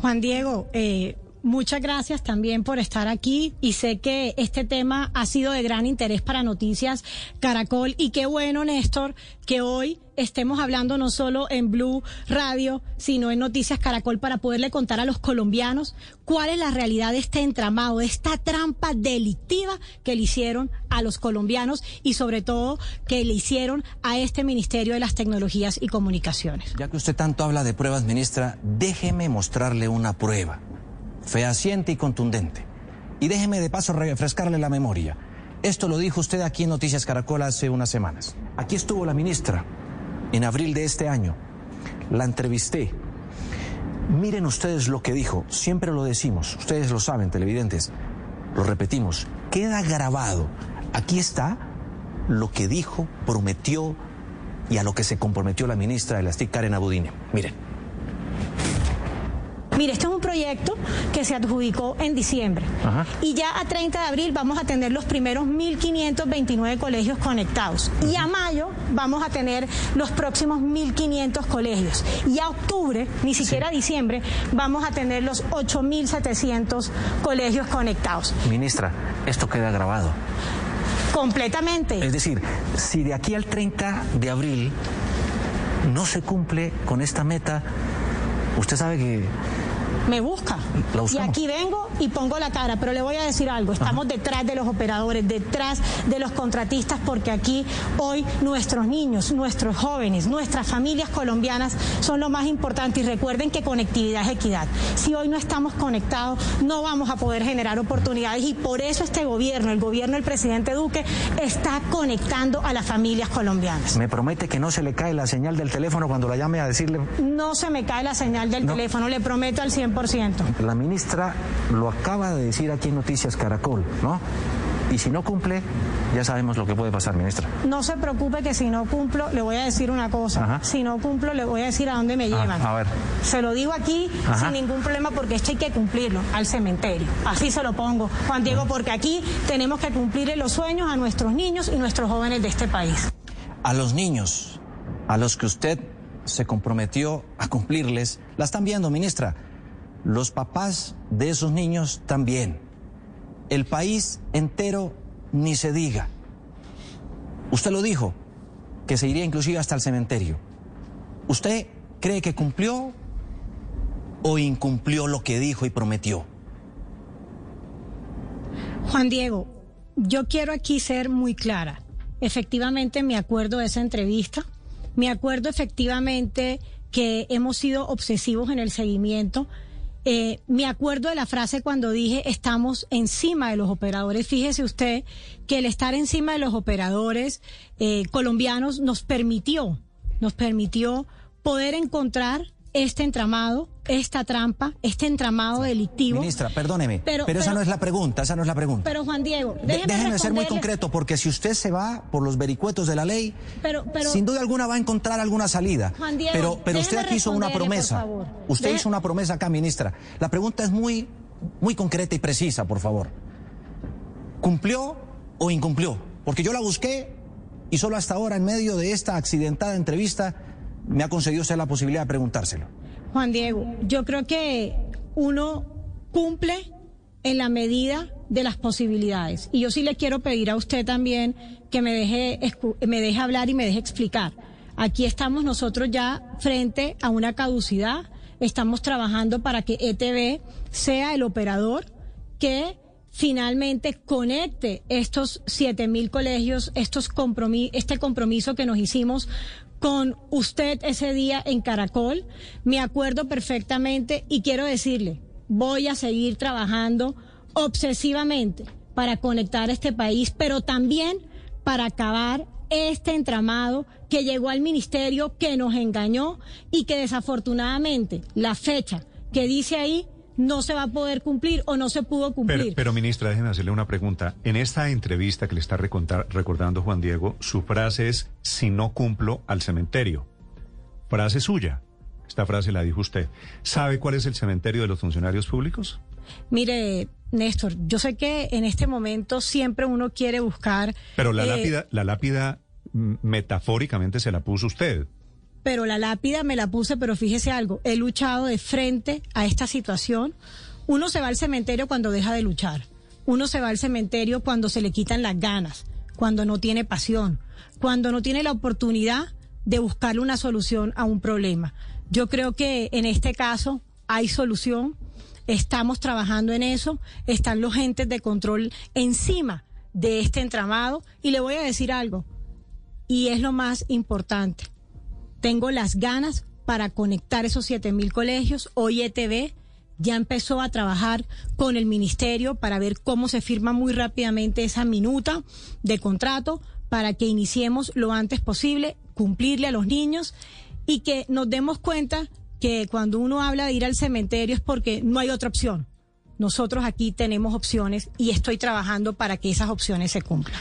Juan Diego, eh, Muchas gracias también por estar aquí y sé que este tema ha sido de gran interés para Noticias Caracol y qué bueno, Néstor, que hoy estemos hablando no solo en Blue Radio, sino en Noticias Caracol para poderle contar a los colombianos cuál es la realidad de este entramado, de esta trampa delictiva que le hicieron a los colombianos y sobre todo que le hicieron a este Ministerio de las Tecnologías y Comunicaciones. Ya que usted tanto habla de pruebas, ministra, déjeme mostrarle una prueba fehaciente y contundente. Y déjeme de paso refrescarle la memoria. Esto lo dijo usted aquí en Noticias Caracol hace unas semanas. Aquí estuvo la ministra en abril de este año. La entrevisté. Miren ustedes lo que dijo. Siempre lo decimos. Ustedes lo saben, televidentes. Lo repetimos. Queda grabado. Aquí está lo que dijo, prometió y a lo que se comprometió la ministra de las TIC, Karen Abudine. Miren. Mire, este es un proyecto que se adjudicó en diciembre y ya a 30 de abril vamos a tener los primeros 1.529 colegios conectados y a mayo vamos a tener los próximos 1.500 colegios y a octubre, ni siquiera a diciembre, vamos a tener los 8.700 colegios conectados. Ministra, esto queda grabado. Completamente. Es decir, si de aquí al 30 de abril no se cumple con esta meta, usted sabe que me busca. Y aquí vengo y pongo la cara, pero le voy a decir algo, estamos detrás de los operadores, detrás de los contratistas, porque aquí hoy nuestros niños, nuestros jóvenes, nuestras familias colombianas son lo más importante y recuerden que conectividad es equidad. Si hoy no estamos conectados, no vamos a poder generar oportunidades y por eso este gobierno, el gobierno del presidente Duque, está conectando a las familias colombianas. ¿Me promete que no se le cae la señal del teléfono cuando la llame a decirle? No se me cae la señal del teléfono, le prometo al 100%. La ministra lo acaba de decir aquí en Noticias Caracol, ¿no? Y si no cumple, ya sabemos lo que puede pasar, ministra. No se preocupe que si no cumplo, le voy a decir una cosa. Si no cumplo, le voy a decir a dónde me ah, llevan. a ver. Se lo digo aquí sin ningún problema porque esto hay que cumplirlo, al cementerio. Así se lo pongo, Juan Diego, porque aquí tenemos que cumplir los sueños a nuestros niños y nuestros jóvenes de este país. A los niños, a los que usted se comprometió a cumplirles, la están viendo, ministra los papás de esos niños también. El país entero ni se diga. Usted lo dijo, que se iría inclusive hasta el cementerio. ¿Usted cree que cumplió o incumplió lo que dijo y prometió? Juan Diego, yo quiero aquí ser muy clara. Efectivamente, me acuerdo de esa entrevista, me acuerdo efectivamente que hemos sido obsesivos en el seguimiento eh, me acuerdo de la frase cuando dije estamos encima de los operadores. Fíjese usted que el estar encima de los operadores eh, colombianos nos permitió, nos permitió poder encontrar este entramado, esta trampa, este entramado delictivo. Ministra, perdóneme, pero, esa no es la pregunta, esa no es la pregunta. Pero Juan Diego, déjeme, ser muy concreto, porque si usted se va por los vericuetos de la ley, sin duda alguna va a encontrar alguna salida. Juan Diego, pero pero usted aquí hizo una promesa. Usted hizo una promesa acá, ministra. La pregunta es muy, muy concreta y precisa, por favor. ¿Cumplió o incumplió? Porque yo la busqué y solo hasta ahora, en medio de esta accidentada entrevista, me ha concedido usted la posibilidad de preguntárselo. Juan Diego, yo creo que uno cumple en la medida de las posibilidades. Y yo sí le quiero pedir a usted también que me deje, me deje hablar y me deje explicar. Aquí estamos nosotros ya frente a una caducidad. Estamos trabajando para que ETV sea el operador que finalmente conecte estos siete mil colegios, estos este compromiso que nos hicimos con usted ese día en Caracol. Me acuerdo perfectamente y quiero decirle, voy a seguir trabajando obsesivamente para conectar este país, pero también para acabar este entramado que llegó al ministerio, que nos engañó y que desafortunadamente la fecha que dice ahí no se va a poder cumplir o no se pudo cumplir. Pero, ministra, déjeme hacerle una pregunta. En esta entrevista que le está recordando Juan Diego, su frase es, si no cumplo al cementerio. Frase suya. Esta frase la dijo usted. ¿Sabe cuál es el cementerio de los funcionarios públicos? Mire, Néstor, yo sé que en este momento siempre uno quiere buscar... Pero la, eh, lápida, la lápida mm, metafóricamente se la puso usted. Pero la lápida me la puse, pero fíjese algo, he luchado de frente a esta situación. Uno se va al cementerio cuando deja de luchar. Uno se va al cementerio cuando se le quitan las ganas, cuando no tiene pasión, cuando no tiene la oportunidad de buscarle una solución a un problema. Yo creo que en este caso hay solución, estamos trabajando en eso, están los entes de control encima de este entramado y le voy a decir algo, y es lo más importante, tengo las ganas para conectar esos siete mil colegios, hoy ETV ya empezó a trabajar con el ministerio para ver cómo se firma muy rápidamente esa minuta de contrato para que iniciemos lo antes posible, cumplirle a los niños y que nos demos cuenta que cuando uno habla de ir al cementerio es porque no hay otra opción. Nosotros aquí tenemos opciones y estoy trabajando para que esas opciones se cumplan.